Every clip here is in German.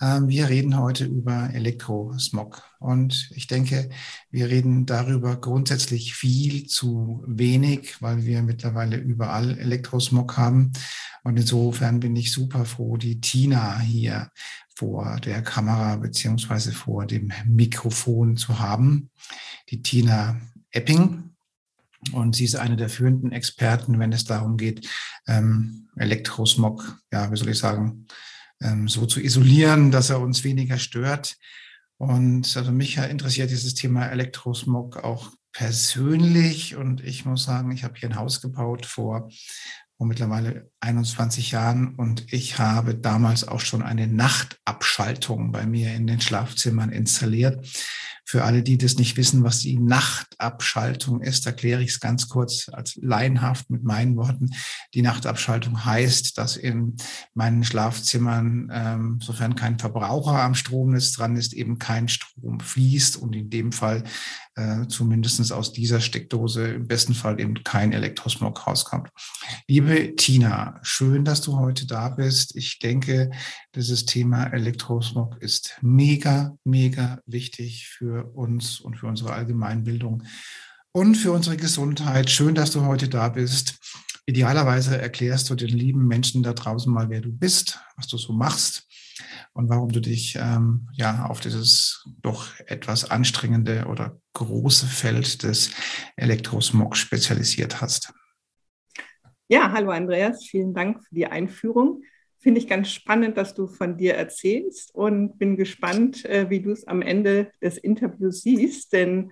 Ähm, wir reden heute über Elektrosmog. Und ich denke, wir reden darüber grundsätzlich viel zu wenig, weil wir mittlerweile überall Elektrosmog haben. Und insofern bin ich super froh, die Tina hier vor der Kamera beziehungsweise vor dem Mikrofon zu haben. Die Tina Epping. Und sie ist eine der führenden Experten, wenn es darum geht, ähm, Elektrosmog, ja, wie soll ich sagen, ähm, so zu isolieren, dass er uns weniger stört. Und also mich interessiert dieses Thema Elektrosmog auch persönlich. Und ich muss sagen, ich habe hier ein Haus gebaut vor, vor mittlerweile 21 Jahren und ich habe damals auch schon eine Nachtabschaltung bei mir in den Schlafzimmern installiert. Für alle, die das nicht wissen, was die Nachtabschaltung ist, erkläre ich es ganz kurz als laienhaft mit meinen Worten. Die Nachtabschaltung heißt, dass in meinen Schlafzimmern, ähm, sofern kein Verbraucher am Stromnetz dran ist, eben kein Strom fließt und in dem Fall äh, zumindest aus dieser Steckdose im besten Fall eben kein Elektrosmog rauskommt. Liebe Tina, schön, dass du heute da bist. Ich denke, dieses Thema Elektrosmog ist mega, mega wichtig für uns und für unsere Allgemeinbildung und für unsere Gesundheit. Schön, dass du heute da bist. Idealerweise erklärst du den lieben Menschen da draußen mal, wer du bist, was du so machst und warum du dich ähm, ja auf dieses doch etwas anstrengende oder große Feld des Elektrosmog spezialisiert hast. Ja, hallo Andreas, vielen Dank für die Einführung. Finde ich ganz spannend, dass du von dir erzählst und bin gespannt, äh, wie du es am Ende des Interviews siehst, denn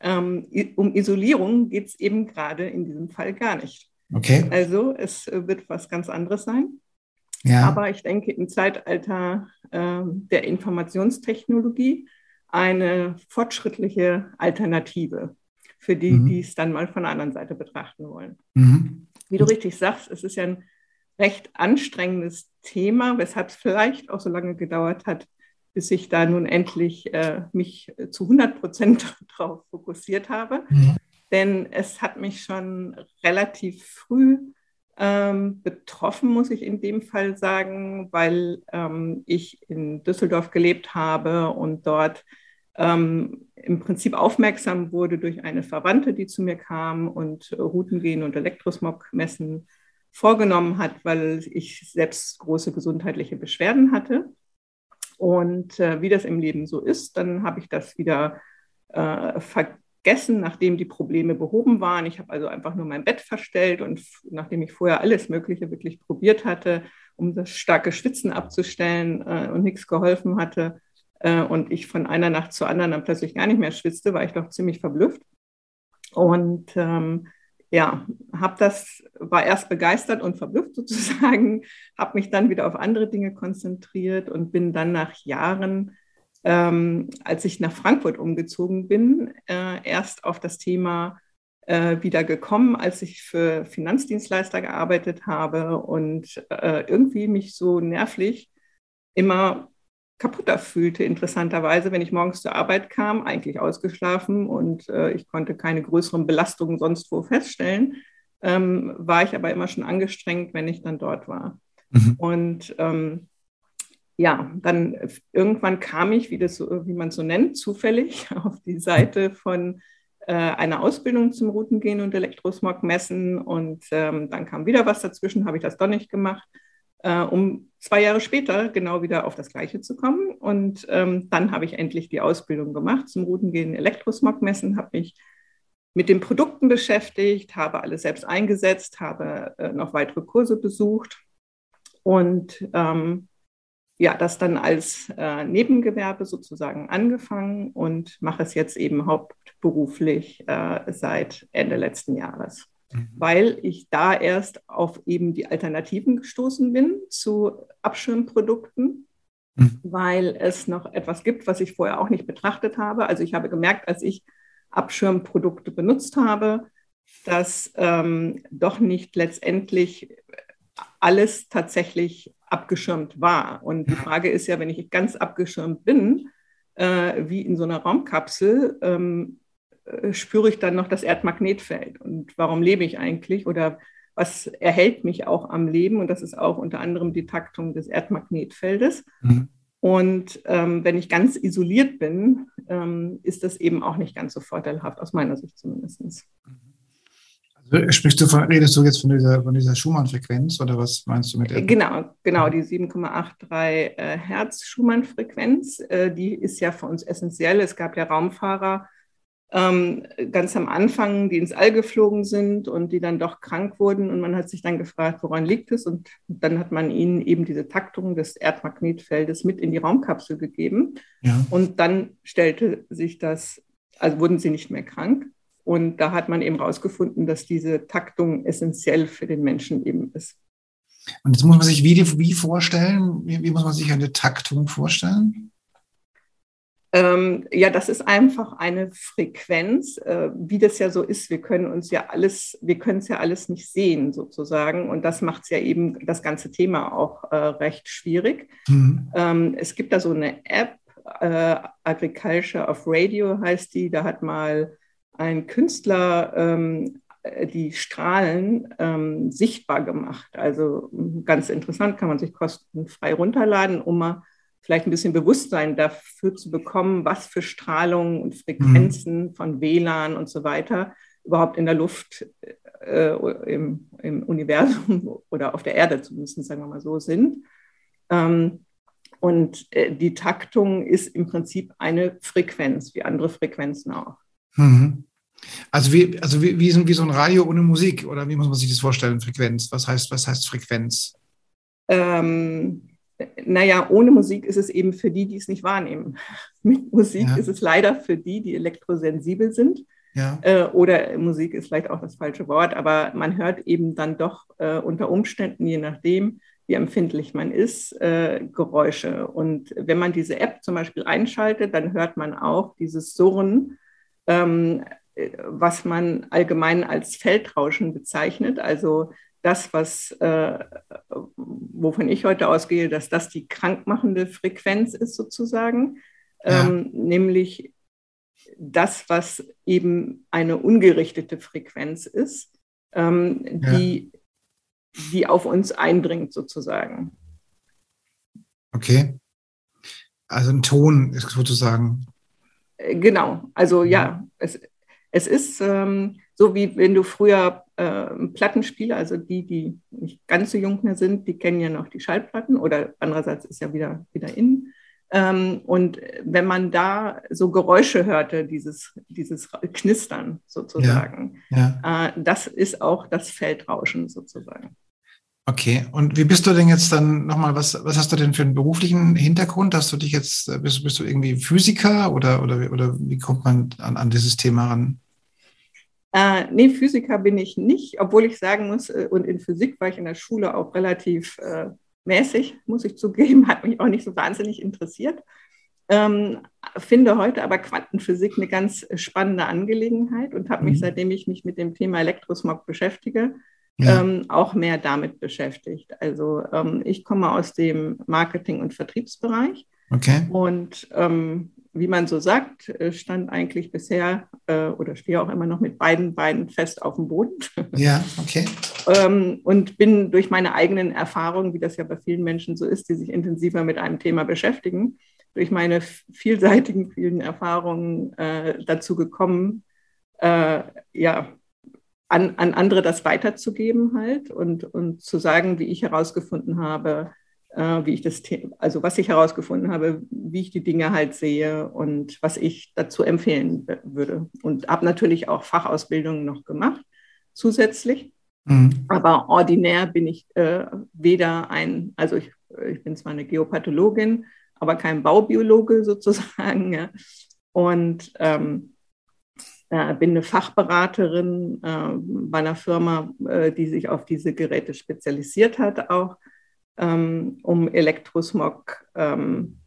ähm, um Isolierung geht es eben gerade in diesem Fall gar nicht. Okay. Also es äh, wird was ganz anderes sein. Ja. Aber ich denke, im Zeitalter der Informationstechnologie eine fortschrittliche Alternative für die, mhm. die es dann mal von der anderen Seite betrachten wollen. Mhm wie du richtig sagst, es ist ja ein recht anstrengendes Thema, weshalb es vielleicht auch so lange gedauert hat, bis ich da nun endlich äh, mich zu 100 Prozent darauf fokussiert habe. Mhm. Denn es hat mich schon relativ früh ähm, betroffen, muss ich in dem Fall sagen, weil ähm, ich in Düsseldorf gelebt habe und dort ähm, im Prinzip aufmerksam wurde durch eine Verwandte, die zu mir kam und Routengehen und Elektrosmog-Messen vorgenommen hat, weil ich selbst große gesundheitliche Beschwerden hatte. Und äh, wie das im Leben so ist, dann habe ich das wieder äh, vergessen, nachdem die Probleme behoben waren. Ich habe also einfach nur mein Bett verstellt und nachdem ich vorher alles Mögliche wirklich probiert hatte, um das starke Schwitzen abzustellen äh, und nichts geholfen hatte, äh, und ich von einer Nacht zur anderen dann plötzlich gar nicht mehr schwitzte, war ich doch ziemlich verblüfft. Und ähm, ja, habe das, war erst begeistert und verblüfft sozusagen, habe mich dann wieder auf andere Dinge konzentriert und bin dann nach Jahren, ähm, als ich nach Frankfurt umgezogen bin, äh, erst auf das Thema äh, wieder gekommen, als ich für Finanzdienstleister gearbeitet habe und äh, irgendwie mich so nervlich immer kaputter fühlte, interessanterweise, wenn ich morgens zur Arbeit kam, eigentlich ausgeschlafen und äh, ich konnte keine größeren Belastungen sonst wo feststellen, ähm, war ich aber immer schon angestrengt, wenn ich dann dort war. Mhm. Und ähm, ja, dann irgendwann kam ich, wie, das so, wie man es so nennt, zufällig auf die Seite von äh, einer Ausbildung zum Routengehen und Elektrosmog messen und ähm, dann kam wieder was dazwischen, habe ich das doch nicht gemacht äh, um zwei Jahre später genau wieder auf das Gleiche zu kommen. Und ähm, dann habe ich endlich die Ausbildung gemacht zum Routengehen Elektrosmog messen, habe mich mit den Produkten beschäftigt, habe alles selbst eingesetzt, habe äh, noch weitere Kurse besucht und ähm, ja, das dann als äh, Nebengewerbe sozusagen angefangen und mache es jetzt eben hauptberuflich äh, seit Ende letzten Jahres. Mhm. weil ich da erst auf eben die Alternativen gestoßen bin zu Abschirmprodukten mhm. weil es noch etwas gibt, was ich vorher auch nicht betrachtet habe. Also ich habe gemerkt, als ich Abschirmprodukte benutzt habe, dass ähm, doch nicht letztendlich alles tatsächlich abgeschirmt war. Und die Frage ist ja, wenn ich ganz abgeschirmt bin, äh, wie in so einer Raumkapsel, ähm, äh, spüre ich dann noch das Erdmagnetfeld. Und warum lebe ich eigentlich? Oder was erhält mich auch am Leben? Und das ist auch unter anderem die Taktung des Erdmagnetfeldes. Mhm. Und ähm, wenn ich ganz isoliert bin, ähm, ist das eben auch nicht ganz so vorteilhaft, aus meiner Sicht zumindest. Sprichst du von, redest du jetzt von dieser, von dieser Schumann-Frequenz oder was meinst du mit der? Genau, genau, die 7,83 äh, Hertz Schumann-Frequenz, äh, die ist ja für uns essentiell. Es gab ja Raumfahrer, ähm, ganz am Anfang, die ins All geflogen sind und die dann doch krank wurden. Und man hat sich dann gefragt, woran liegt es? Und dann hat man ihnen eben diese Taktung des Erdmagnetfeldes mit in die Raumkapsel gegeben. Ja. Und dann stellte sich das, also wurden sie nicht mehr krank. Und da hat man eben herausgefunden, dass diese Taktung essentiell für den Menschen eben ist. Und jetzt muss man sich wie, wie vorstellen? Wie, wie muss man sich eine Taktung vorstellen? Ähm, ja, das ist einfach eine Frequenz, äh, wie das ja so ist. Wir können uns ja alles, wir können es ja alles nicht sehen sozusagen. Und das macht es ja eben das ganze Thema auch äh, recht schwierig. Mhm. Ähm, es gibt da so eine App, äh, Agriculture of Radio heißt die. Da hat mal ein Künstler ähm, die Strahlen ähm, sichtbar gemacht. Also ganz interessant, kann man sich kostenfrei runterladen, um mal vielleicht ein bisschen Bewusstsein dafür zu bekommen, was für Strahlungen und Frequenzen mhm. von WLAN und so weiter überhaupt in der Luft, äh, im, im, Universum oder auf der Erde zumindest, sagen wir mal so, sind. Ähm, und äh, die Taktung ist im Prinzip eine Frequenz, wie andere Frequenzen auch. Mhm. Also, wie, also wie, wie, so, wie so ein Radio ohne Musik oder wie muss man sich das vorstellen, Frequenz? Was heißt, was heißt Frequenz? Ähm, naja, ohne Musik ist es eben für die, die es nicht wahrnehmen. Mit Musik ja. ist es leider für die, die elektrosensibel sind. Ja. Äh, oder Musik ist vielleicht auch das falsche Wort, aber man hört eben dann doch äh, unter Umständen, je nachdem, wie empfindlich man ist, äh, Geräusche. Und wenn man diese App zum Beispiel einschaltet, dann hört man auch dieses Surren, ähm, äh, was man allgemein als Feldrauschen bezeichnet. Also das, was, äh, wovon ich heute ausgehe, dass das die krankmachende Frequenz ist sozusagen, ja. ähm, nämlich das, was eben eine ungerichtete Frequenz ist, ähm, ja. die, die auf uns eindringt sozusagen. Okay. Also ein Ton ist sozusagen. Genau, also ja, es, es ist ähm, so wie wenn du früher äh, Plattenspieler, also die, die nicht ganz so jung mehr sind, die kennen ja noch die Schallplatten oder andererseits ist ja wieder, wieder in. Ähm, und wenn man da so Geräusche hörte, dieses, dieses Knistern sozusagen, ja, ja. Äh, das ist auch das Feldrauschen sozusagen. Okay, und wie bist du denn jetzt dann nochmal, was, was hast du denn für einen beruflichen Hintergrund? Hast du dich jetzt, bist, bist du irgendwie Physiker oder, oder, oder wie kommt man an, an dieses Thema ran? Äh, nee, Physiker bin ich nicht, obwohl ich sagen muss, äh, und in Physik war ich in der Schule auch relativ äh, mäßig, muss ich zugeben, hat mich auch nicht so wahnsinnig interessiert. Ähm, finde heute aber Quantenphysik eine ganz spannende Angelegenheit und habe mich, mhm. seitdem ich mich mit dem Thema Elektrosmog beschäftige, ja. ähm, auch mehr damit beschäftigt. Also ähm, ich komme aus dem Marketing- und Vertriebsbereich. Okay. Und ähm, wie man so sagt, äh, stand eigentlich bisher äh, oder stehe auch immer noch mit beiden Beinen fest auf dem Boden. Ja, okay. ähm, und bin durch meine eigenen Erfahrungen, wie das ja bei vielen Menschen so ist, die sich intensiver mit einem Thema beschäftigen, durch meine vielseitigen, vielen Erfahrungen äh, dazu gekommen, äh, ja, an, an andere das weiterzugeben halt und, und zu sagen, wie ich herausgefunden habe, äh, wie ich das, also was ich herausgefunden habe, wie ich die Dinge halt sehe und was ich dazu empfehlen würde. Und habe natürlich auch Fachausbildungen noch gemacht, zusätzlich. Mhm. Aber ordinär bin ich äh, weder ein, also ich, ich bin zwar eine Geopathologin, aber kein Baubiologe sozusagen. Ja. Und ähm, äh, bin eine Fachberaterin äh, bei einer Firma, äh, die sich auf diese Geräte spezialisiert hat auch ähm, um Elektrosmog ähm,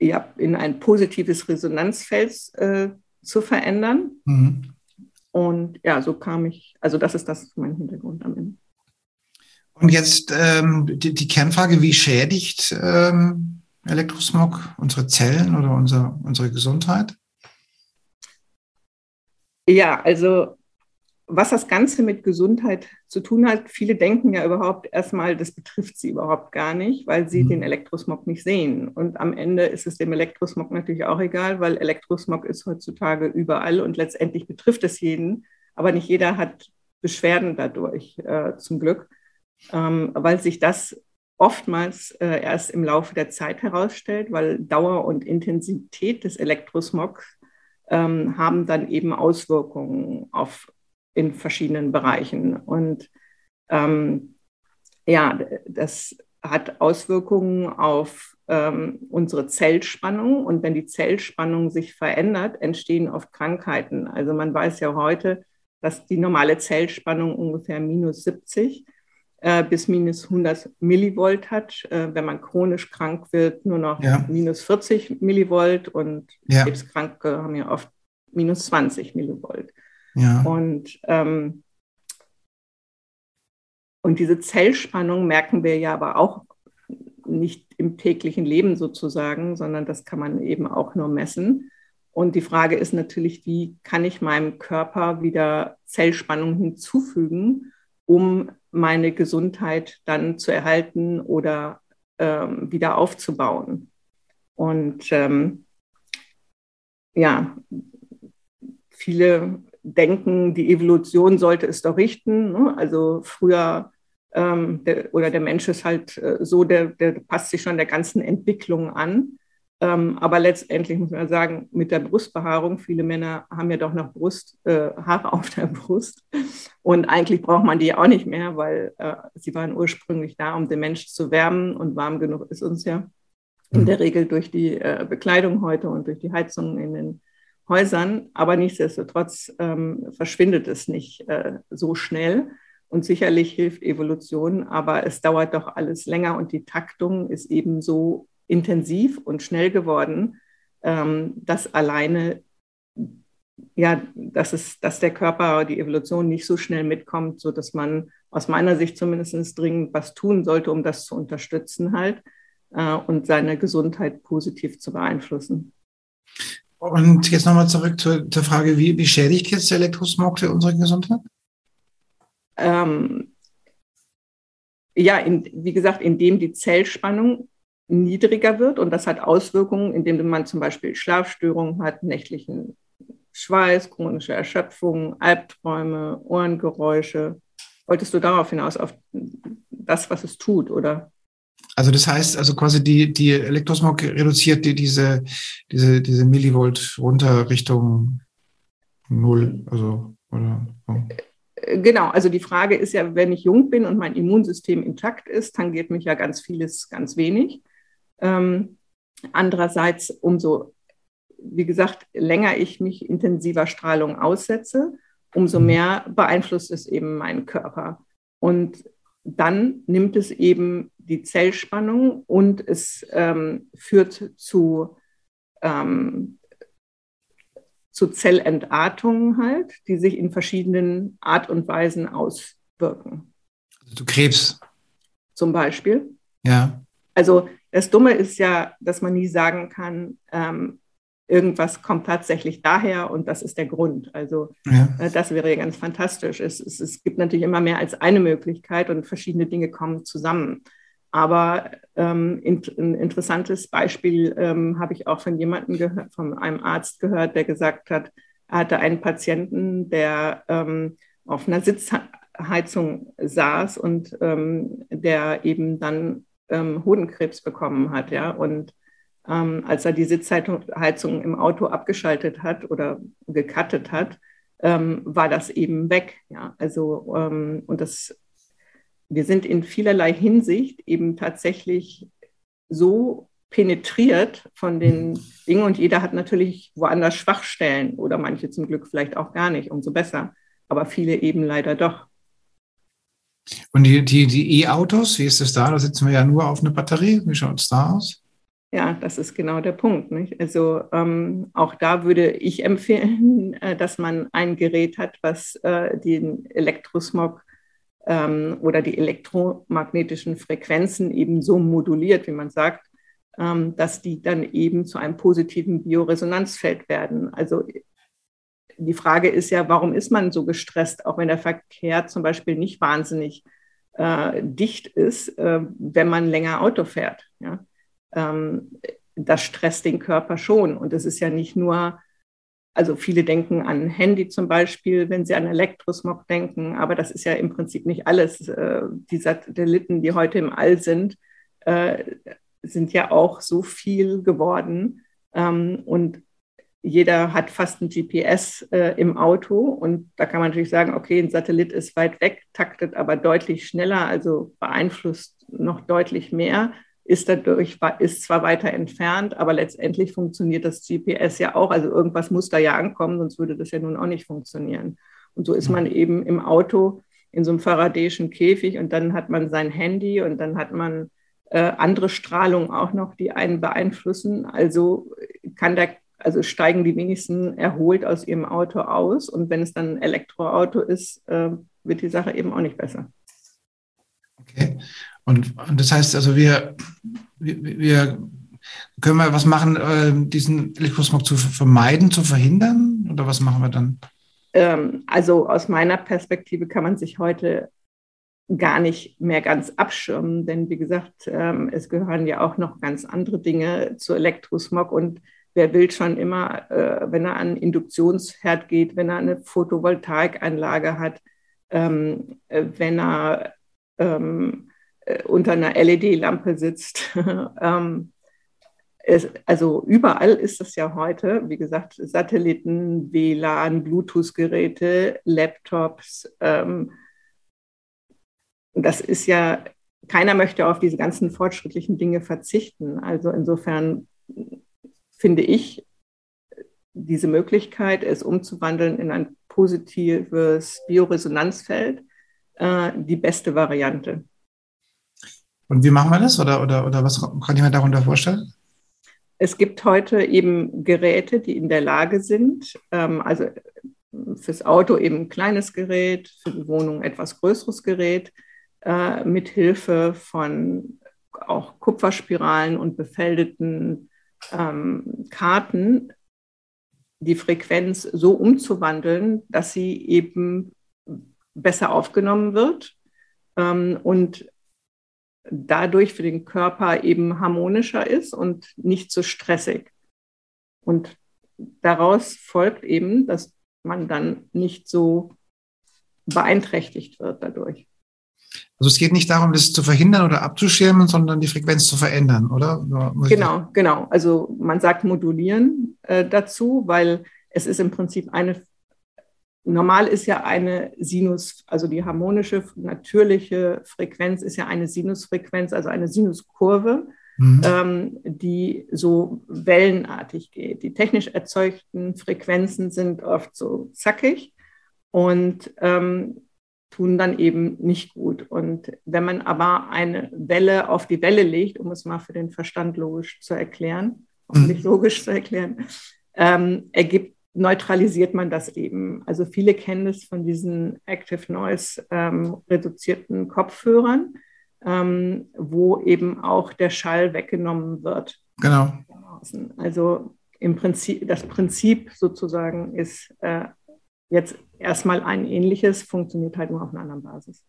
ja, in ein positives Resonanzfeld äh, zu verändern. Mhm. Und ja, so kam ich, also das ist das mein Hintergrund am Ende. Und jetzt ähm, die, die, Kernfrage, wie schädigt ähm, Elektrosmog unsere Zellen oder unser, unsere Gesundheit? Ja, also was das Ganze mit Gesundheit zu tun hat, viele denken ja überhaupt erstmal, das betrifft sie überhaupt gar nicht, weil sie mhm. den Elektrosmog nicht sehen. Und am Ende ist es dem Elektrosmog natürlich auch egal, weil Elektrosmog ist heutzutage überall und letztendlich betrifft es jeden, aber nicht jeder hat Beschwerden dadurch, äh, zum Glück, ähm, weil sich das oftmals äh, erst im Laufe der Zeit herausstellt, weil Dauer und Intensität des Elektrosmogs ähm, haben dann eben Auswirkungen auf in verschiedenen Bereichen. Und ähm, ja, das hat Auswirkungen auf ähm, unsere Zellspannung. Und wenn die Zellspannung sich verändert, entstehen oft Krankheiten. Also man weiß ja heute, dass die normale Zellspannung ungefähr minus 70 äh, bis minus 100 Millivolt hat. Äh, wenn man chronisch krank wird, nur noch ja. minus 40 Millivolt und ja. Krebskranke haben ja oft minus 20 Millivolt. Ja. Und, ähm, und diese Zellspannung merken wir ja aber auch nicht im täglichen Leben sozusagen, sondern das kann man eben auch nur messen. Und die Frage ist natürlich, wie kann ich meinem Körper wieder Zellspannung hinzufügen, um meine Gesundheit dann zu erhalten oder ähm, wieder aufzubauen. Und ähm, ja, viele denken, die Evolution sollte es doch richten. Ne? Also früher ähm, der, oder der Mensch ist halt äh, so, der, der passt sich schon der ganzen Entwicklung an. Ähm, aber letztendlich muss man sagen, mit der Brustbehaarung, viele Männer haben ja doch noch Brust, äh, Haare auf der Brust. Und eigentlich braucht man die auch nicht mehr, weil äh, sie waren ursprünglich da, um den Mensch zu wärmen. Und warm genug ist uns ja in der Regel durch die äh, Bekleidung heute und durch die Heizung in den Häusern. Aber nichtsdestotrotz ähm, verschwindet es nicht äh, so schnell. Und sicherlich hilft Evolution, aber es dauert doch alles länger und die Taktung ist eben so intensiv und schnell geworden, ähm, dass alleine, ja, dass, es, dass der Körper, die Evolution nicht so schnell mitkommt, sodass man aus meiner Sicht zumindest dringend was tun sollte, um das zu unterstützen halt äh, und seine Gesundheit positiv zu beeinflussen. Und jetzt nochmal zurück zur, zur Frage, wie, wie schädigt jetzt der Elektrosmog für unsere Gesundheit? Ähm, ja, in, wie gesagt, indem die Zellspannung niedriger wird und das hat Auswirkungen, indem man zum Beispiel Schlafstörungen hat, nächtlichen Schweiß, chronische Erschöpfung, Albträume, Ohrengeräusche. Wolltest du darauf hinaus, auf das, was es tut, oder? Also das heißt, also quasi die, die Elektrosmog reduziert die, diese, diese, diese Millivolt runter Richtung Null, also oder oh. Genau, also die Frage ist ja, wenn ich jung bin und mein Immunsystem intakt ist, tangiert mich ja ganz vieles ganz wenig. Ähm, andererseits, umso, wie gesagt, länger ich mich intensiver Strahlung aussetze, umso mhm. mehr beeinflusst es eben meinen Körper. Und dann nimmt es eben die Zellspannung und es ähm, führt zu, ähm, zu Zellentartungen halt, die sich in verschiedenen Art und Weisen auswirken. Also zu Krebs. Zum Beispiel. Ja. Also das Dumme ist ja, dass man nie sagen kann, ähm, irgendwas kommt tatsächlich daher und das ist der Grund. Also ja. äh, das wäre ja ganz fantastisch. Es, es, es, gibt natürlich immer mehr als eine Möglichkeit und verschiedene Dinge kommen zusammen. Aber ähm, in, ein interessantes Beispiel ähm, habe ich auch von jemandem gehört, von einem Arzt gehört, der gesagt hat, er hatte einen Patienten, der ähm, auf einer Sitzheizung saß und ähm, der eben dann ähm, Hodenkrebs bekommen hat, ja, und ähm, als er die Sitzheizung im Auto abgeschaltet hat oder gekattet hat, ähm, war das eben weg. Ja, also ähm, und das, wir sind in vielerlei Hinsicht eben tatsächlich so penetriert von den Dingen und jeder hat natürlich woanders Schwachstellen oder manche zum Glück vielleicht auch gar nicht, umso besser, aber viele eben leider doch. Und die E-Autos, die e wie ist es da? Da sitzen wir ja nur auf eine Batterie. Wie schaut es da aus? Ja, das ist genau der Punkt. Nicht? Also ähm, auch da würde ich empfehlen, äh, dass man ein Gerät hat, was äh, den Elektrosmog ähm, oder die elektromagnetischen Frequenzen eben so moduliert, wie man sagt, ähm, dass die dann eben zu einem positiven Bioresonanzfeld werden. Also die Frage ist ja, warum ist man so gestresst, auch wenn der Verkehr zum Beispiel nicht wahnsinnig äh, dicht ist, äh, wenn man länger Auto fährt. Ja? ähm, das stresst den Körper schon. Und es ist ja nicht nur, also viele denken an Handy zum Beispiel, wenn sie an Elektrosmog denken, aber das ist ja im Prinzip nicht alles. Äh, die Satelliten, die heute im All sind, äh, sind ja auch so viel geworden. Ähm, und jeder hat fast ein GPS äh, im Auto und da kann man natürlich sagen, okay, ein Satellit ist weit weg, taktet aber deutlich schneller, also beeinflusst noch deutlich mehr ist dadurch, ist zwar weiter entfernt, aber letztendlich funktioniert das GPS ja auch. Also irgendwas muss da ja ankommen, sonst würde das ja nun auch nicht funktionieren. Und so ist man eben im Auto in so einem faradäischen Käfig und dann hat man sein Handy und dann hat man äh, andere Strahlung auch noch, die einen beeinflussen. Also kann der, also steigen die wenigsten erholt aus ihrem Auto aus. Und wenn es dann ein Elektroauto ist, äh, wird die Sache eben auch nicht besser. Okay. Und, und das heißt also, wir, wir, wir können wir was machen, äh, diesen Elektrosmog zu vermeiden, zu verhindern? Oder was machen wir dann? Ähm, also aus meiner Perspektive kann man sich heute gar nicht mehr ganz abschirmen, denn wie gesagt, ähm, es gehören ja auch noch ganz andere Dinge zu Elektrosmog und wer will schon immer, äh, wenn er an Induktionsherd geht, wenn er eine Photovoltaikanlage hat, ähm, äh, wenn er ähm, äh, unter einer LED-Lampe sitzt. ähm, es, also überall ist es ja heute, wie gesagt, Satelliten, WLAN, Bluetooth-Geräte, Laptops. Ähm, das ist ja, keiner möchte auf diese ganzen fortschrittlichen Dinge verzichten. Also insofern finde ich diese Möglichkeit, es umzuwandeln in ein positives Bioresonanzfeld, äh, die beste Variante. Und wie machen wir das? Oder, oder, oder was kann ich mir darunter vorstellen? Es gibt heute eben Geräte, die in der Lage sind, ähm, also fürs Auto eben ein kleines Gerät, für die Wohnung etwas größeres Gerät, äh, mit Hilfe von auch Kupferspiralen und befeldeten ähm, Karten die Frequenz so umzuwandeln, dass sie eben besser aufgenommen wird ähm, und dadurch für den Körper eben harmonischer ist und nicht so stressig. Und daraus folgt eben, dass man dann nicht so beeinträchtigt wird dadurch. Also es geht nicht darum, das zu verhindern oder abzuschirmen, sondern die Frequenz zu verändern, oder? Genau, genau. Also man sagt modulieren äh, dazu, weil es ist im Prinzip eine Normal ist ja eine Sinus, also die harmonische, natürliche Frequenz ist ja eine Sinusfrequenz, also eine Sinuskurve, mhm. ähm, die so wellenartig geht. Die technisch erzeugten Frequenzen sind oft so zackig und ähm, tun dann eben nicht gut. Und wenn man aber eine Welle auf die Welle legt, um es mal für den Verstand logisch zu erklären, um mhm. nicht logisch zu erklären, ähm, ergibt neutralisiert man das eben. Also viele kennen es von diesen Active Noise ähm, reduzierten Kopfhörern, ähm, wo eben auch der Schall weggenommen wird. Genau. Also im Prinzip, das Prinzip sozusagen ist äh, jetzt erstmal ein ähnliches, funktioniert halt nur auf einer anderen Basis.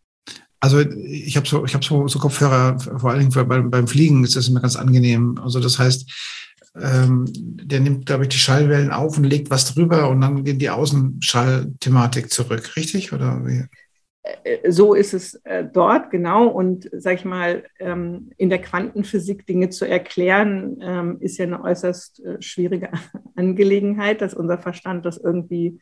Also ich habe so, ich habe so, so Kopfhörer, vor allen Dingen beim, beim Fliegen ist das immer ganz angenehm. Also das heißt, ähm, der nimmt, glaube ich, die Schallwellen auf und legt was drüber und dann geht die Außenschallthematik zurück, richtig? Oder wie? Äh, so ist es äh, dort, genau. Und sag ich mal, ähm, in der Quantenphysik Dinge zu erklären, ähm, ist ja eine äußerst äh, schwierige Angelegenheit, dass unser Verstand das irgendwie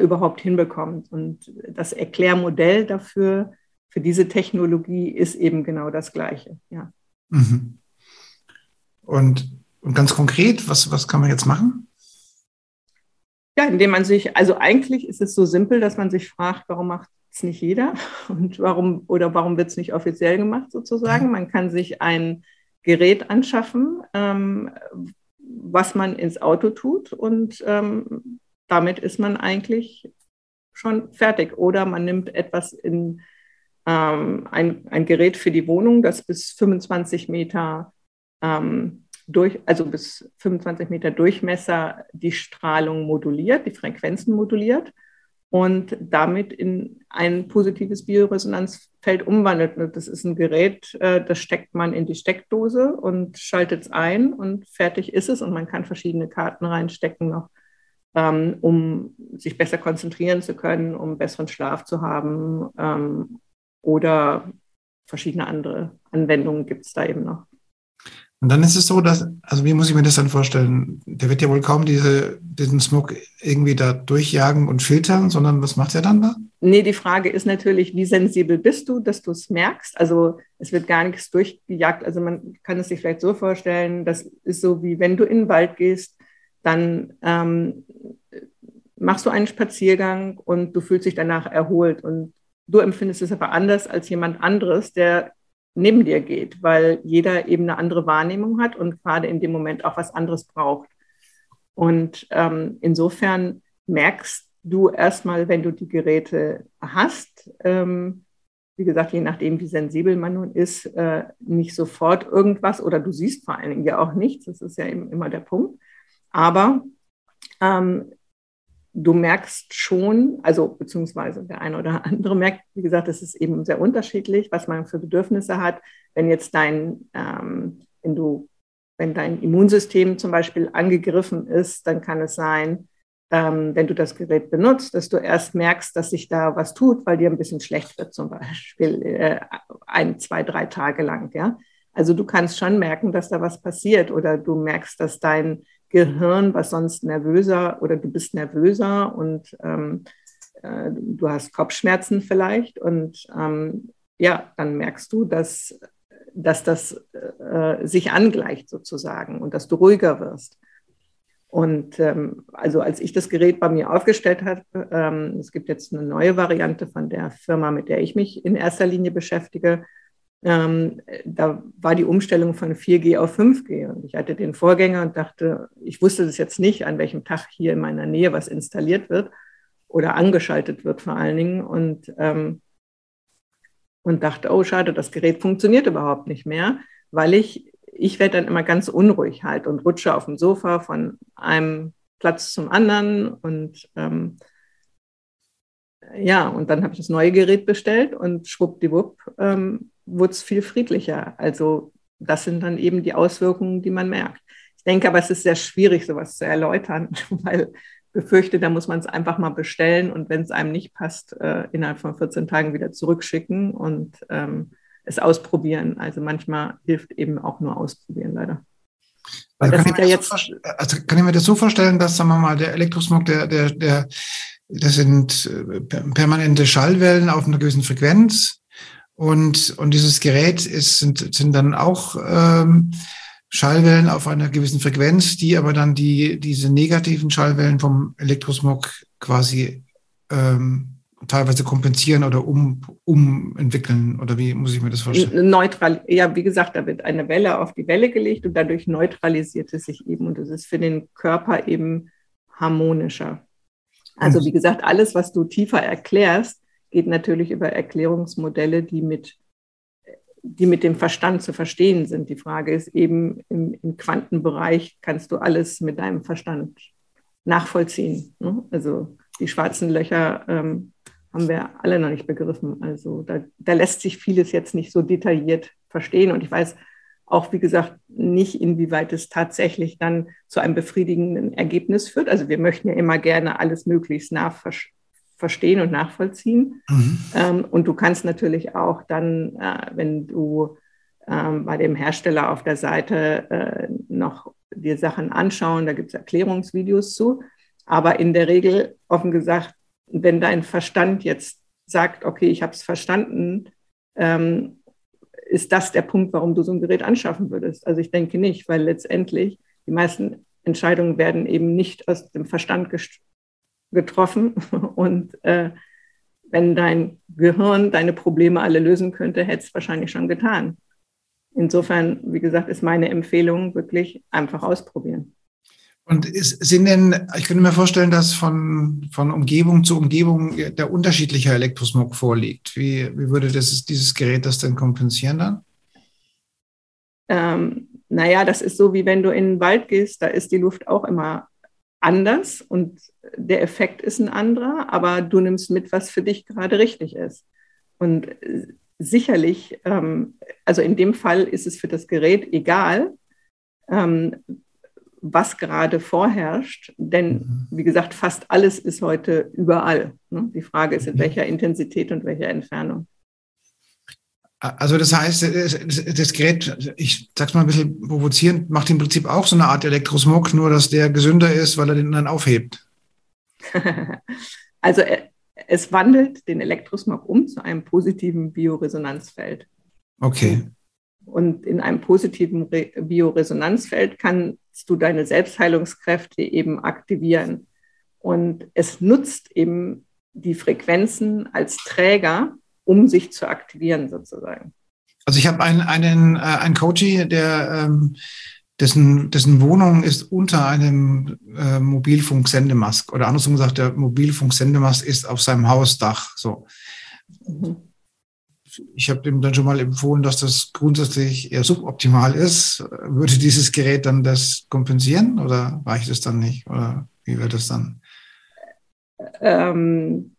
überhaupt hinbekommt. Und das Erklärmodell dafür, für diese Technologie, ist eben genau das Gleiche. Ja. Mhm. Und und ganz konkret, was, was kann man jetzt machen? Ja, indem man sich, also eigentlich ist es so simpel, dass man sich fragt, warum macht es nicht jeder und warum oder warum wird es nicht offiziell gemacht sozusagen? Man kann sich ein Gerät anschaffen, ähm, was man ins Auto tut und ähm, damit ist man eigentlich schon fertig. Oder man nimmt etwas in ähm, ein, ein Gerät für die Wohnung, das bis 25 Meter ähm, durch, also bis 25 Meter Durchmesser die Strahlung moduliert, die Frequenzen moduliert und damit in ein positives Bioresonanzfeld umwandelt. Das ist ein Gerät, äh, das steckt man in die Steckdose und schaltet es ein und fertig ist es und man kann verschiedene Karten reinstecken noch, ähm, um sich besser konzentrieren zu können, um besseren Schlaf zu haben ähm, oder verschiedene andere Anwendungen gibt es da eben noch. Und dann ist es so, dass, also wie muss ich mir das dann vorstellen? Der wird ja wohl kaum diese, diesen Smog irgendwie da durchjagen und filtern, sondern was macht er dann da? Nee, die Frage ist natürlich, wie sensibel bist du, dass du es merkst? Also es wird gar nichts durchgejagt. Also man kann es sich vielleicht so vorstellen, das ist so wie wenn du in den Wald gehst, dann ähm, machst du einen Spaziergang und du fühlst dich danach erholt. Und du empfindest es aber anders als jemand anderes, der neben dir geht, weil jeder eben eine andere Wahrnehmung hat und gerade in dem Moment auch was anderes braucht. Und ähm, insofern merkst du erstmal, wenn du die Geräte hast, ähm, wie gesagt, je nachdem, wie sensibel man nun ist, äh, nicht sofort irgendwas oder du siehst vor allen Dingen ja auch nichts. Das ist ja eben immer der Punkt. Aber ähm, du merkst schon, also beziehungsweise der eine oder andere merkt, wie gesagt, es ist eben sehr unterschiedlich, was man für Bedürfnisse hat. Wenn jetzt dein, ähm, wenn du, wenn dein Immunsystem zum Beispiel angegriffen ist, dann kann es sein, ähm, wenn du das Gerät benutzt, dass du erst merkst, dass sich da was tut, weil dir ein bisschen schlecht wird, zum Beispiel äh, ein, zwei, drei Tage lang. Ja? Also du kannst schon merken, dass da was passiert oder du merkst, dass dein Gehirn, was sonst nervöser oder du bist nervöser und ähm, äh, du hast Kopfschmerzen vielleicht und ähm, ja, dann merkst du, dass, dass das äh, sich angleicht sozusagen und dass du ruhiger wirst. Und ähm, also als ich das Gerät bei mir aufgestellt habe, ähm, es gibt jetzt eine neue Variante von der Firma, mit der ich mich in erster Linie beschäftige, ähm, da war die Umstellung von 4G auf 5G. Und ich hatte den Vorgänger und dachte, ich wusste das jetzt nicht, an welchem Tag hier in meiner Nähe was installiert wird oder angeschaltet wird vor allen Dingen. Und, ähm, und dachte, oh schade, das Gerät funktioniert überhaupt nicht mehr, weil ich, ich werde dann immer ganz unruhig halt und rutsche auf dem Sofa von einem Platz zum anderen und ähm, ja, und dann habe ich das neue Gerät bestellt und schwuppdiwupp ähm, wurde es viel friedlicher. Also das sind dann eben die Auswirkungen, die man merkt. Ich denke aber, es ist sehr schwierig, sowas zu erläutern, weil befürchte, da muss man es einfach mal bestellen und wenn es einem nicht passt, äh, innerhalb von 14 Tagen wieder zurückschicken und ähm, es ausprobieren. Also manchmal hilft eben auch nur ausprobieren, leider. Also kann, ich ja jetzt so also kann ich mir das so vorstellen, dass, sagen wir mal, der Elektrosmog, der, der, der, das sind äh, permanente Schallwellen auf einer gewissen Frequenz, und, und dieses Gerät ist, sind, sind dann auch ähm, Schallwellen auf einer gewissen Frequenz, die aber dann die, diese negativen Schallwellen vom Elektrosmog quasi ähm, teilweise kompensieren oder um, umentwickeln? Oder wie muss ich mir das vorstellen? Neutral, ja, wie gesagt, da wird eine Welle auf die Welle gelegt und dadurch neutralisiert es sich eben und es ist für den Körper eben harmonischer. Also wie gesagt, alles, was du tiefer erklärst, geht natürlich über Erklärungsmodelle, die mit, die mit dem Verstand zu verstehen sind. Die Frage ist eben, im, im Quantenbereich kannst du alles mit deinem Verstand nachvollziehen. Ne? Also die schwarzen Löcher ähm, haben wir alle noch nicht begriffen. Also da, da lässt sich vieles jetzt nicht so detailliert verstehen. Und ich weiß auch, wie gesagt, nicht, inwieweit es tatsächlich dann zu einem befriedigenden Ergebnis führt. Also wir möchten ja immer gerne alles möglichst nachverstehen verstehen und nachvollziehen. Mhm. Ähm, und du kannst natürlich auch dann, äh, wenn du ähm, bei dem Hersteller auf der Seite äh, noch dir Sachen anschauen, da gibt es Erklärungsvideos zu. Aber in der Regel, offen gesagt, wenn dein Verstand jetzt sagt, okay, ich habe es verstanden, ähm, ist das der Punkt, warum du so ein Gerät anschaffen würdest? Also ich denke nicht, weil letztendlich die meisten Entscheidungen werden eben nicht aus dem Verstand getroffen. Und äh, wenn dein Gehirn deine Probleme alle lösen könnte, hätte es wahrscheinlich schon getan. Insofern, wie gesagt, ist meine Empfehlung wirklich einfach ausprobieren. Und ist, sind denn, ich könnte mir vorstellen, dass von, von Umgebung zu Umgebung der unterschiedliche Elektrosmog vorliegt. Wie, wie würde das, dieses Gerät das denn kompensieren dann? Ähm, naja, das ist so, wie wenn du in den Wald gehst, da ist die Luft auch immer anders und der Effekt ist ein anderer, aber du nimmst mit, was für dich gerade richtig ist. Und äh, sicherlich, ähm, also in dem Fall ist es für das Gerät egal, ähm, was gerade vorherrscht, denn mhm. wie gesagt, fast alles ist heute überall. Ne? Die Frage ist, in welcher Intensität und welcher Entfernung. Also das heißt, das Gerät, ich sag's mal ein bisschen provozierend, macht im Prinzip auch so eine Art Elektrosmog, nur dass der gesünder ist, weil er den dann aufhebt. also äh, es wandelt den Elektrosmog um zu einem positiven Bioresonanzfeld. Okay. Und in einem positiven Bioresonanzfeld kannst du deine Selbstheilungskräfte eben aktivieren. Und es nutzt eben die Frequenzen als Träger um sich zu aktivieren sozusagen. Also ich habe einen, einen, äh, einen Coachy, der ähm, dessen, dessen Wohnung ist unter einem äh, Mobilfunksendemast oder andersrum gesagt, der Mobilfunksendemast ist auf seinem Hausdach. So. Mhm. Ich habe ihm dann schon mal empfohlen, dass das grundsätzlich eher suboptimal ist. Würde dieses Gerät dann das kompensieren oder reicht es dann nicht? Oder wie wird es dann? Ähm,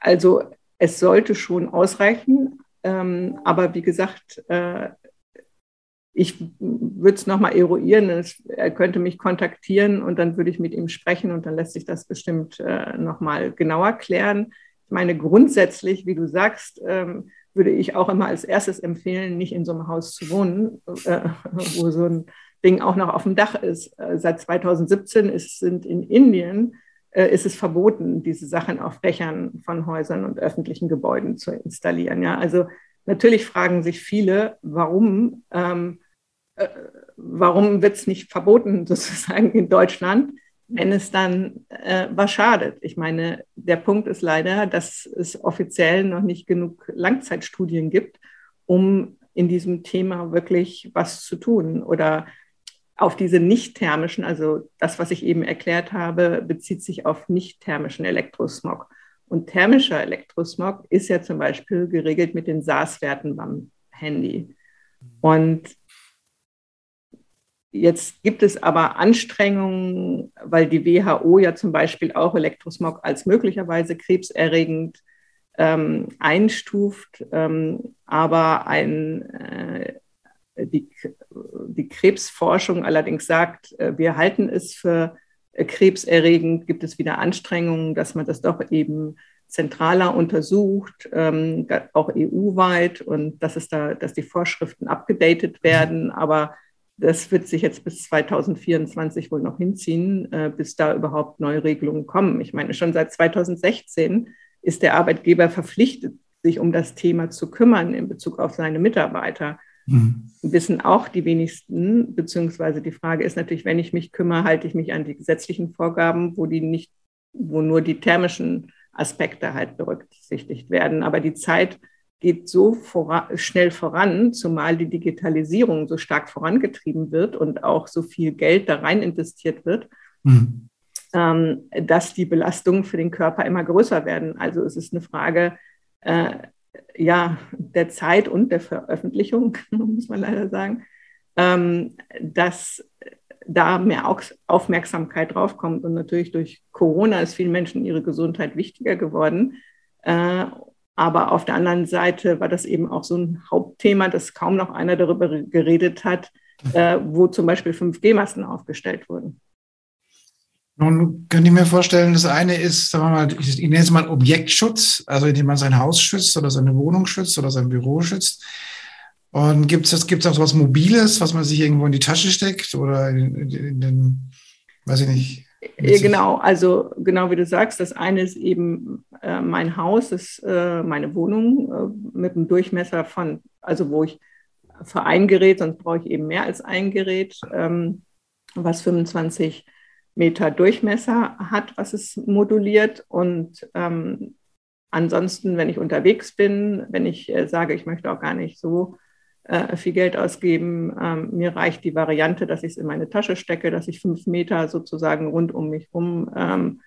also es sollte schon ausreichen. Ähm, aber wie gesagt, äh, ich würde es nochmal eruieren. er könnte mich kontaktieren und dann würde ich mit ihm sprechen und dann lässt sich das bestimmt äh, nochmal genauer klären. Ich meine, grundsätzlich, wie du sagst, ähm, würde ich auch immer als erstes empfehlen, nicht in so einem Haus zu wohnen, äh, wo so ein Ding auch noch auf dem Dach ist. Äh, seit 2017 ist, sind in Indien ist es verboten, diese Sachen auf Dächern von Häusern und öffentlichen Gebäuden zu installieren. Ja, also natürlich fragen sich viele, warum, ähm, äh, warum wird es nicht verboten sozusagen in Deutschland, wenn es dann äh, was schadet. Ich meine, der Punkt ist leider, dass es offiziell noch nicht genug Langzeitstudien gibt, um in diesem Thema wirklich was zu tun oder auf diese nicht thermischen, also das, was ich eben erklärt habe, bezieht sich auf nicht thermischen Elektrosmog. Und thermischer Elektrosmog ist ja zum Beispiel geregelt mit den SAS-Werten beim Handy. Und jetzt gibt es aber Anstrengungen, weil die WHO ja zum Beispiel auch Elektrosmog als möglicherweise krebserregend ähm, einstuft, ähm, aber ein äh, die, die Krebsforschung allerdings sagt, äh, wir halten es für äh, krebserregend, gibt es wieder Anstrengungen, dass man das doch eben zentraler untersucht, ähm, auch EU-weit und dass es da, dass die Vorschriften abgedatet werden. Aber das wird sich jetzt bis 2024 wohl noch hinziehen, äh, bis da überhaupt neue Regelungen kommen. Ich meine, schon seit 2016 ist der Arbeitgeber verpflichtet, sich um das Thema zu kümmern in Bezug auf seine Mitarbeiter. Mhm. Wissen auch die wenigsten, beziehungsweise die Frage ist natürlich, wenn ich mich kümmere, halte ich mich an die gesetzlichen Vorgaben, wo die nicht, wo nur die thermischen Aspekte halt berücksichtigt werden. Aber die Zeit geht so voran, schnell voran, zumal die Digitalisierung so stark vorangetrieben wird und auch so viel Geld da rein investiert wird, mhm. ähm, dass die Belastungen für den Körper immer größer werden. Also es ist eine Frage, äh, ja, der Zeit und der Veröffentlichung, muss man leider sagen, ähm, dass da mehr Aufmerksamkeit draufkommt. Und natürlich durch Corona ist vielen Menschen ihre Gesundheit wichtiger geworden. Äh, aber auf der anderen Seite war das eben auch so ein Hauptthema, dass kaum noch einer darüber geredet hat, äh, wo zum Beispiel 5G-Masten aufgestellt wurden. Nun könnte ich mir vorstellen, das eine ist, sagen wir mal, ich nenne es mal Objektschutz, also indem man sein Haus schützt oder seine Wohnung schützt oder sein Büro schützt. Und gibt es gibt's auch so was Mobiles, was man sich irgendwo in die Tasche steckt oder in, in den, weiß ich nicht. Genau, also genau wie du sagst, das eine ist eben äh, mein Haus, ist äh, meine Wohnung äh, mit einem Durchmesser von, also wo ich für ein Gerät, sonst brauche ich eben mehr als ein Gerät, ähm, was 25 Meter Durchmesser hat, was es moduliert. Und ähm, ansonsten, wenn ich unterwegs bin, wenn ich äh, sage, ich möchte auch gar nicht so äh, viel Geld ausgeben, ähm, mir reicht die Variante, dass ich es in meine Tasche stecke, dass ich fünf Meter sozusagen rund um mich herum ähm,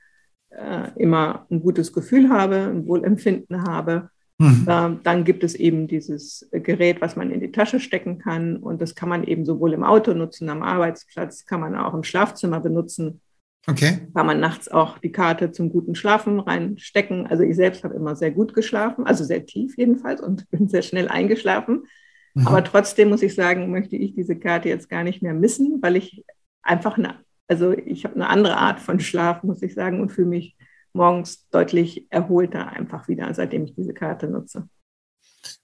äh, immer ein gutes Gefühl habe, ein Wohlempfinden habe. Mhm. Ähm, dann gibt es eben dieses Gerät, was man in die Tasche stecken kann. Und das kann man eben sowohl im Auto nutzen, am Arbeitsplatz, kann man auch im Schlafzimmer benutzen. Okay. Kann man nachts auch die Karte zum guten Schlafen reinstecken. Also ich selbst habe immer sehr gut geschlafen, also sehr tief jedenfalls und bin sehr schnell eingeschlafen. Mhm. Aber trotzdem muss ich sagen, möchte ich diese Karte jetzt gar nicht mehr missen, weil ich einfach eine, also ich habe eine andere Art von Schlaf, muss ich sagen, und fühle mich morgens deutlich erholter einfach wieder, seitdem ich diese Karte nutze.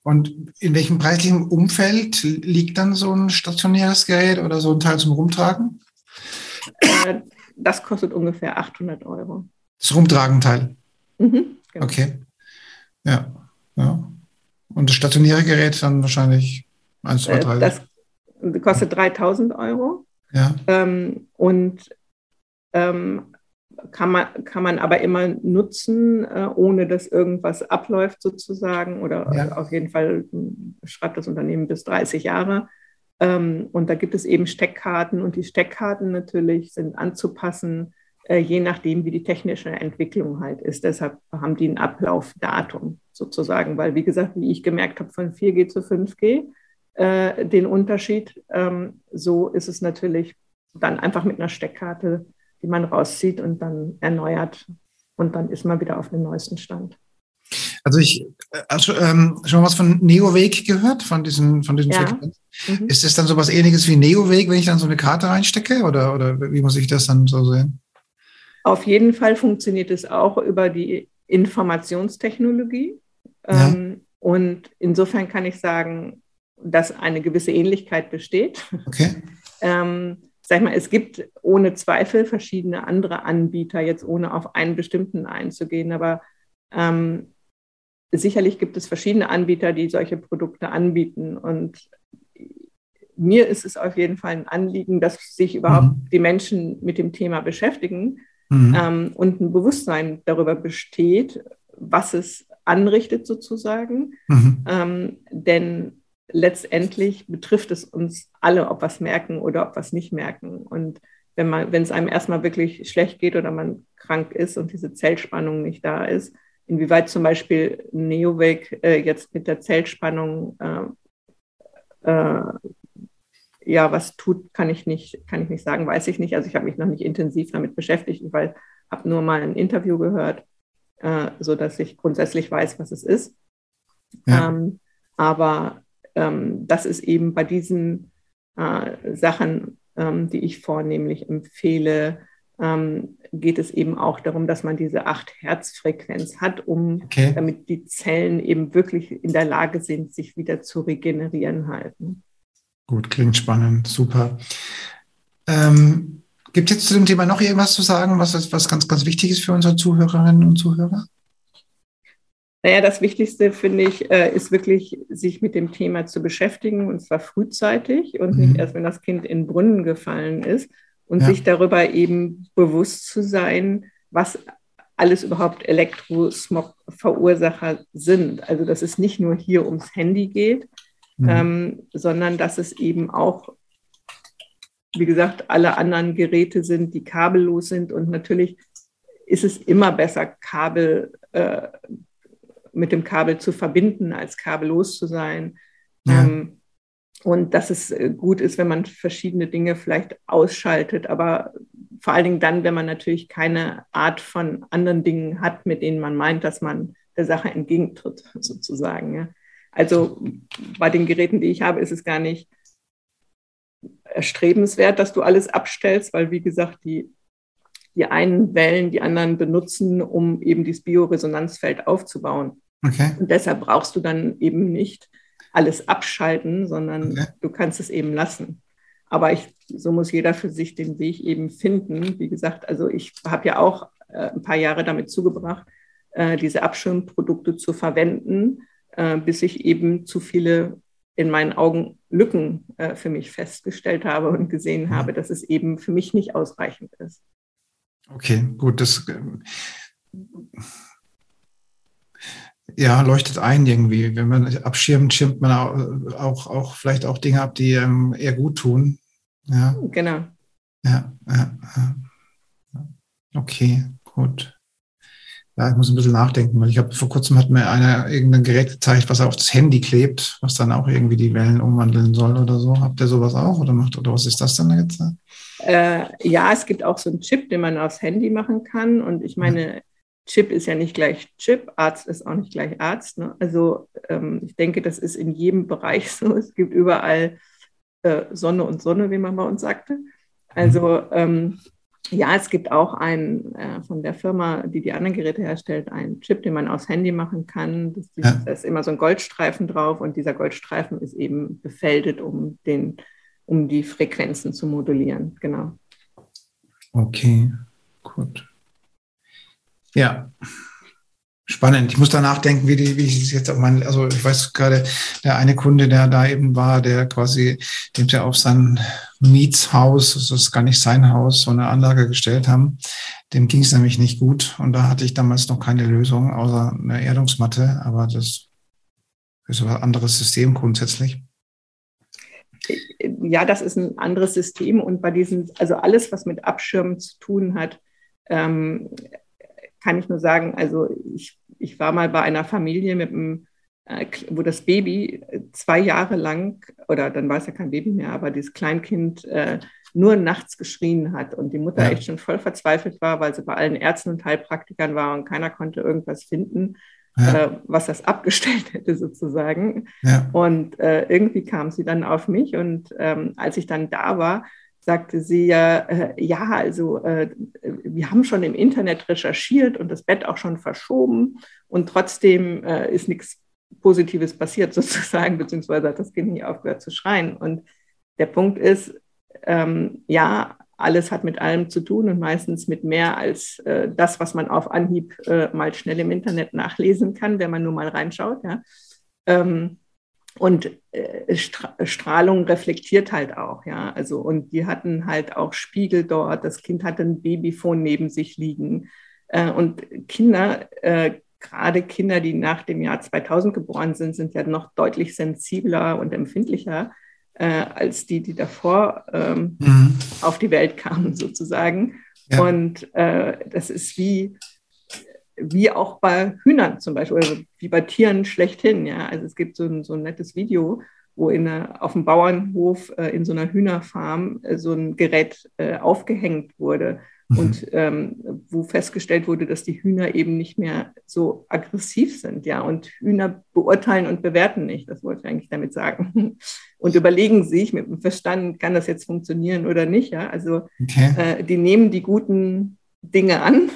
Und in welchem preislichen Umfeld liegt dann so ein stationäres Gerät oder so ein Teil zum Rumtragen? Äh, das kostet ungefähr 800 Euro. Das Rumtragenteil? Mhm, genau. Okay. Ja, ja. Und das stationäre Gerät dann wahrscheinlich 1, 2, 3? Das kostet 3000 Euro. Ja. Ähm, und ähm, kann man, kann man aber immer nutzen, äh, ohne dass irgendwas abläuft sozusagen. Oder ja. auf jeden Fall schreibt das Unternehmen bis 30 Jahre. Ähm, und da gibt es eben Steckkarten und die Steckkarten natürlich sind anzupassen, äh, je nachdem, wie die technische Entwicklung halt ist. Deshalb haben die ein Ablaufdatum sozusagen, weil wie gesagt, wie ich gemerkt habe, von 4G zu 5G, äh, den Unterschied, ähm, so ist es natürlich dann einfach mit einer Steckkarte die man rauszieht und dann erneuert. Und dann ist man wieder auf dem neuesten Stand. Also ich also, ähm, schon was von NeoWake gehört, von diesen, von diesen ja. Mhm. Ist das dann so was ähnliches wie NeoWake, wenn ich dann so eine Karte reinstecke? Oder, oder wie muss ich das dann so sehen? Auf jeden Fall funktioniert es auch über die Informationstechnologie. Ja. Ähm, und insofern kann ich sagen, dass eine gewisse Ähnlichkeit besteht. Okay. ähm, sag ich mal, es gibt ohne Zweifel verschiedene andere Anbieter, jetzt ohne auf einen bestimmten einzugehen, aber ähm, sicherlich gibt es verschiedene Anbieter, die solche Produkte anbieten. Und mir ist es auf jeden Fall ein Anliegen, dass sich überhaupt mhm. die Menschen mit dem Thema beschäftigen mhm. ähm, und ein Bewusstsein darüber besteht, was es anrichtet sozusagen. Mhm. Ähm, denn letztendlich betrifft es uns alle, ob wir es merken oder ob wir es nicht merken. Und wenn man, wenn es einem erstmal wirklich schlecht geht oder man krank ist und diese Zellspannung nicht da ist, inwieweit zum Beispiel Neowake äh, jetzt mit der Zellspannung äh, äh, ja was tut, kann ich nicht, kann ich nicht sagen, weiß ich nicht. Also ich habe mich noch nicht intensiv damit beschäftigt, weil habe nur mal ein Interview gehört, äh, so dass ich grundsätzlich weiß, was es ist. Ja. Ähm, aber ähm, das ist eben bei diesen äh, Sachen, ähm, die ich vornehmlich empfehle, ähm, geht es eben auch darum, dass man diese 8 Hertz Frequenz hat, um okay. damit die Zellen eben wirklich in der Lage sind, sich wieder zu regenerieren halten. Gut, klingt spannend, super. Ähm, gibt es jetzt zu dem Thema noch irgendwas zu sagen, was, was ganz, ganz wichtig ist für unsere Zuhörerinnen und Zuhörer? Naja, das Wichtigste finde ich, äh, ist wirklich, sich mit dem Thema zu beschäftigen und zwar frühzeitig und mhm. nicht erst, wenn das Kind in Brunnen gefallen ist und ja. sich darüber eben bewusst zu sein, was alles überhaupt Elektrosmog-Verursacher sind. Also, dass es nicht nur hier ums Handy geht, mhm. ähm, sondern dass es eben auch, wie gesagt, alle anderen Geräte sind, die kabellos sind. Und natürlich ist es immer besser, Kabel äh, mit dem Kabel zu verbinden, als kabellos zu sein. Ja. Ähm, und dass es äh, gut ist, wenn man verschiedene Dinge vielleicht ausschaltet, aber vor allen Dingen dann, wenn man natürlich keine Art von anderen Dingen hat, mit denen man meint, dass man der Sache entgegentritt, sozusagen. Ja. Also bei den Geräten, die ich habe, ist es gar nicht erstrebenswert, dass du alles abstellst, weil wie gesagt, die die einen wählen, die anderen benutzen, um eben dieses Bioresonanzfeld aufzubauen. Okay. Und deshalb brauchst du dann eben nicht alles abschalten, sondern okay. du kannst es eben lassen. Aber ich, so muss jeder für sich den Weg eben finden. Wie gesagt, also ich habe ja auch äh, ein paar Jahre damit zugebracht, äh, diese Abschirmprodukte zu verwenden, äh, bis ich eben zu viele in meinen Augen Lücken äh, für mich festgestellt habe und gesehen mhm. habe, dass es eben für mich nicht ausreichend ist. Okay, gut. Das ja, leuchtet ein irgendwie. Wenn man abschirmt, schirmt man auch, auch, vielleicht auch Dinge ab, die einem eher gut tun. Ja. Genau. Ja, ja, ja. Okay, gut. Ja, ich muss ein bisschen nachdenken, weil ich habe vor kurzem hat mir einer irgendein Gerät gezeigt, was auf das Handy klebt, was dann auch irgendwie die Wellen umwandeln soll oder so. Habt ihr sowas auch oder macht oder was ist das denn jetzt? Äh, ja, es gibt auch so einen Chip, den man aufs Handy machen kann. Und ich meine, Chip ist ja nicht gleich Chip, Arzt ist auch nicht gleich Arzt. Ne? Also ähm, ich denke, das ist in jedem Bereich so. Es gibt überall äh, Sonne und Sonne, wie man bei uns sagte. Also ähm, ja, es gibt auch einen äh, von der Firma, die die anderen Geräte herstellt, einen Chip, den man aufs Handy machen kann. Das, ja. Da ist immer so ein Goldstreifen drauf und dieser Goldstreifen ist eben befeldet, um, den, um die Frequenzen zu modulieren. Genau. Okay, gut. Ja, spannend. Ich muss da nachdenken, wie, die, wie ich es jetzt auch meine, also ich weiß gerade, der eine Kunde, der da eben war, der quasi, dem sie auf sein Mietshaus, das ist gar nicht sein Haus, so eine Anlage gestellt haben, dem ging es nämlich nicht gut. Und da hatte ich damals noch keine Lösung, außer eine Erdungsmatte, aber das ist ein anderes System grundsätzlich. Ja, das ist ein anderes System und bei diesen, also alles, was mit Abschirmen zu tun hat, ähm, kann ich nur sagen, also ich, ich war mal bei einer Familie mit einem, äh, wo das Baby zwei Jahre lang, oder dann war es ja kein Baby mehr, aber dieses Kleinkind äh, nur nachts geschrien hat und die Mutter ja. echt schon voll verzweifelt war, weil sie bei allen Ärzten und Heilpraktikern war und keiner konnte irgendwas finden. Ja. Äh, was das abgestellt hätte sozusagen. Ja. Und äh, irgendwie kam sie dann auf mich und ähm, als ich dann da war, sagte sie ja, äh, ja, also äh, wir haben schon im Internet recherchiert und das Bett auch schon verschoben und trotzdem äh, ist nichts Positives passiert sozusagen, beziehungsweise hat das Kind nicht aufgehört zu schreien. Und der Punkt ist, ähm, ja, alles hat mit allem zu tun und meistens mit mehr als äh, das, was man auf Anhieb äh, mal schnell im Internet nachlesen kann, wenn man nur mal reinschaut. Ja. Ähm, und äh, Strahlung reflektiert halt auch, ja. Also, und die hatten halt auch Spiegel dort. Das Kind hatte ein Babyphone neben sich liegen. Äh, und Kinder, äh, gerade Kinder, die nach dem Jahr 2000 geboren sind, sind ja noch deutlich sensibler und empfindlicher als die, die davor ähm, mhm. auf die Welt kamen, sozusagen. Ja. Und das ist wie, wie auch bei Hühnern zum Beispiel, oder wie bei Tieren schlechthin. Ja? Also es gibt so ein, so ein nettes Video, wo in einer, auf dem Bauernhof äh, in so einer Hühnerfarm äh, so ein Gerät äh, aufgehängt wurde mhm. und ähm, wo festgestellt wurde, dass die Hühner eben nicht mehr so aggressiv sind. Ja? Und Hühner beurteilen und bewerten nicht, das wollte ich eigentlich damit sagen. Und überlegen sich mit dem Verstand, kann das jetzt funktionieren oder nicht. Ja? Also okay. äh, die nehmen die guten Dinge an.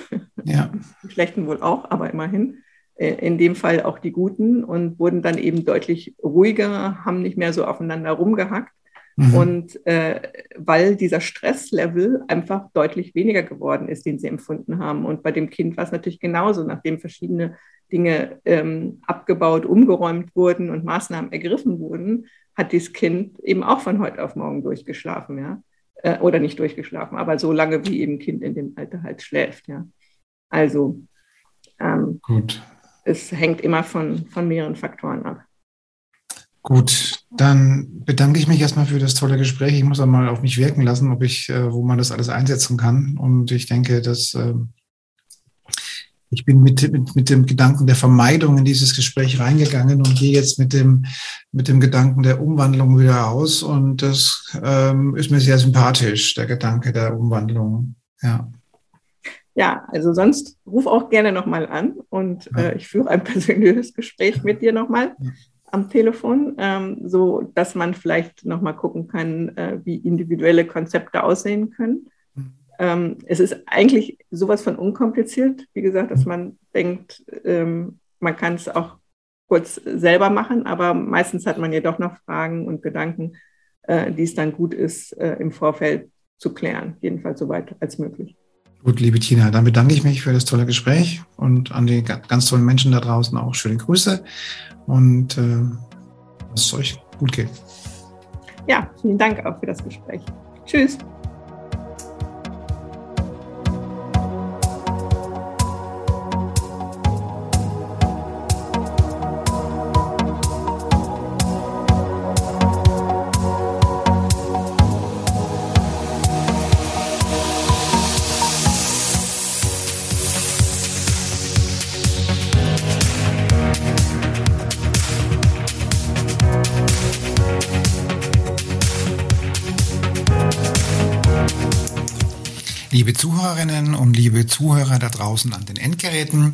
Ja. Die schlechten wohl auch, aber immerhin. Äh, in dem Fall auch die guten und wurden dann eben deutlich ruhiger, haben nicht mehr so aufeinander rumgehackt. Mhm. Und äh, weil dieser Stresslevel einfach deutlich weniger geworden ist, den sie empfunden haben. Und bei dem Kind war es natürlich genauso, nachdem verschiedene Dinge ähm, abgebaut, umgeräumt wurden und Maßnahmen ergriffen wurden, hat dieses Kind eben auch von heute auf morgen durchgeschlafen, ja äh, oder nicht durchgeschlafen, aber so lange, wie eben Kind in dem Alter halt schläft. Ja. Also ähm, Gut. es hängt immer von, von mehreren Faktoren ab. Gut, dann bedanke ich mich erstmal für das tolle Gespräch. Ich muss einmal auf mich wirken lassen, ob ich, äh, wo man das alles einsetzen kann. Und ich denke, dass äh, ich bin mit, mit, mit dem Gedanken der Vermeidung in dieses Gespräch reingegangen und gehe jetzt mit dem, mit dem Gedanken der Umwandlung wieder aus. Und das ähm, ist mir sehr sympathisch, der Gedanke der Umwandlung. Ja. Ja, also sonst ruf auch gerne nochmal an und äh, ich führe ein persönliches Gespräch mit dir nochmal am Telefon, ähm, so dass man vielleicht nochmal gucken kann, äh, wie individuelle Konzepte aussehen können. Ähm, es ist eigentlich sowas von unkompliziert, wie gesagt, dass man denkt, ähm, man kann es auch kurz selber machen, aber meistens hat man ja doch noch Fragen und Gedanken, äh, die es dann gut ist, äh, im Vorfeld zu klären, jedenfalls so weit als möglich. Gut, liebe Tina, dann bedanke ich mich für das tolle Gespräch und an die ganz tollen Menschen da draußen auch schöne Grüße und äh, dass es euch gut geht. Ja, vielen Dank auch für das Gespräch. Tschüss. Zuhörerinnen und liebe Zuhörer da draußen an den Endgeräten,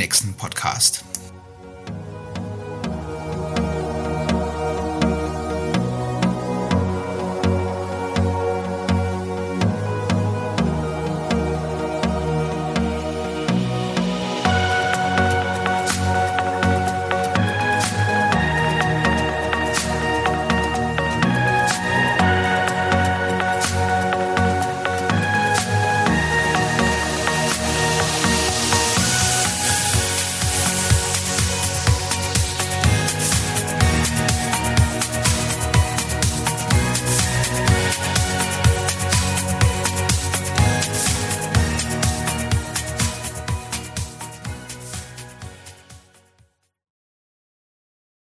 nächsten Podcast.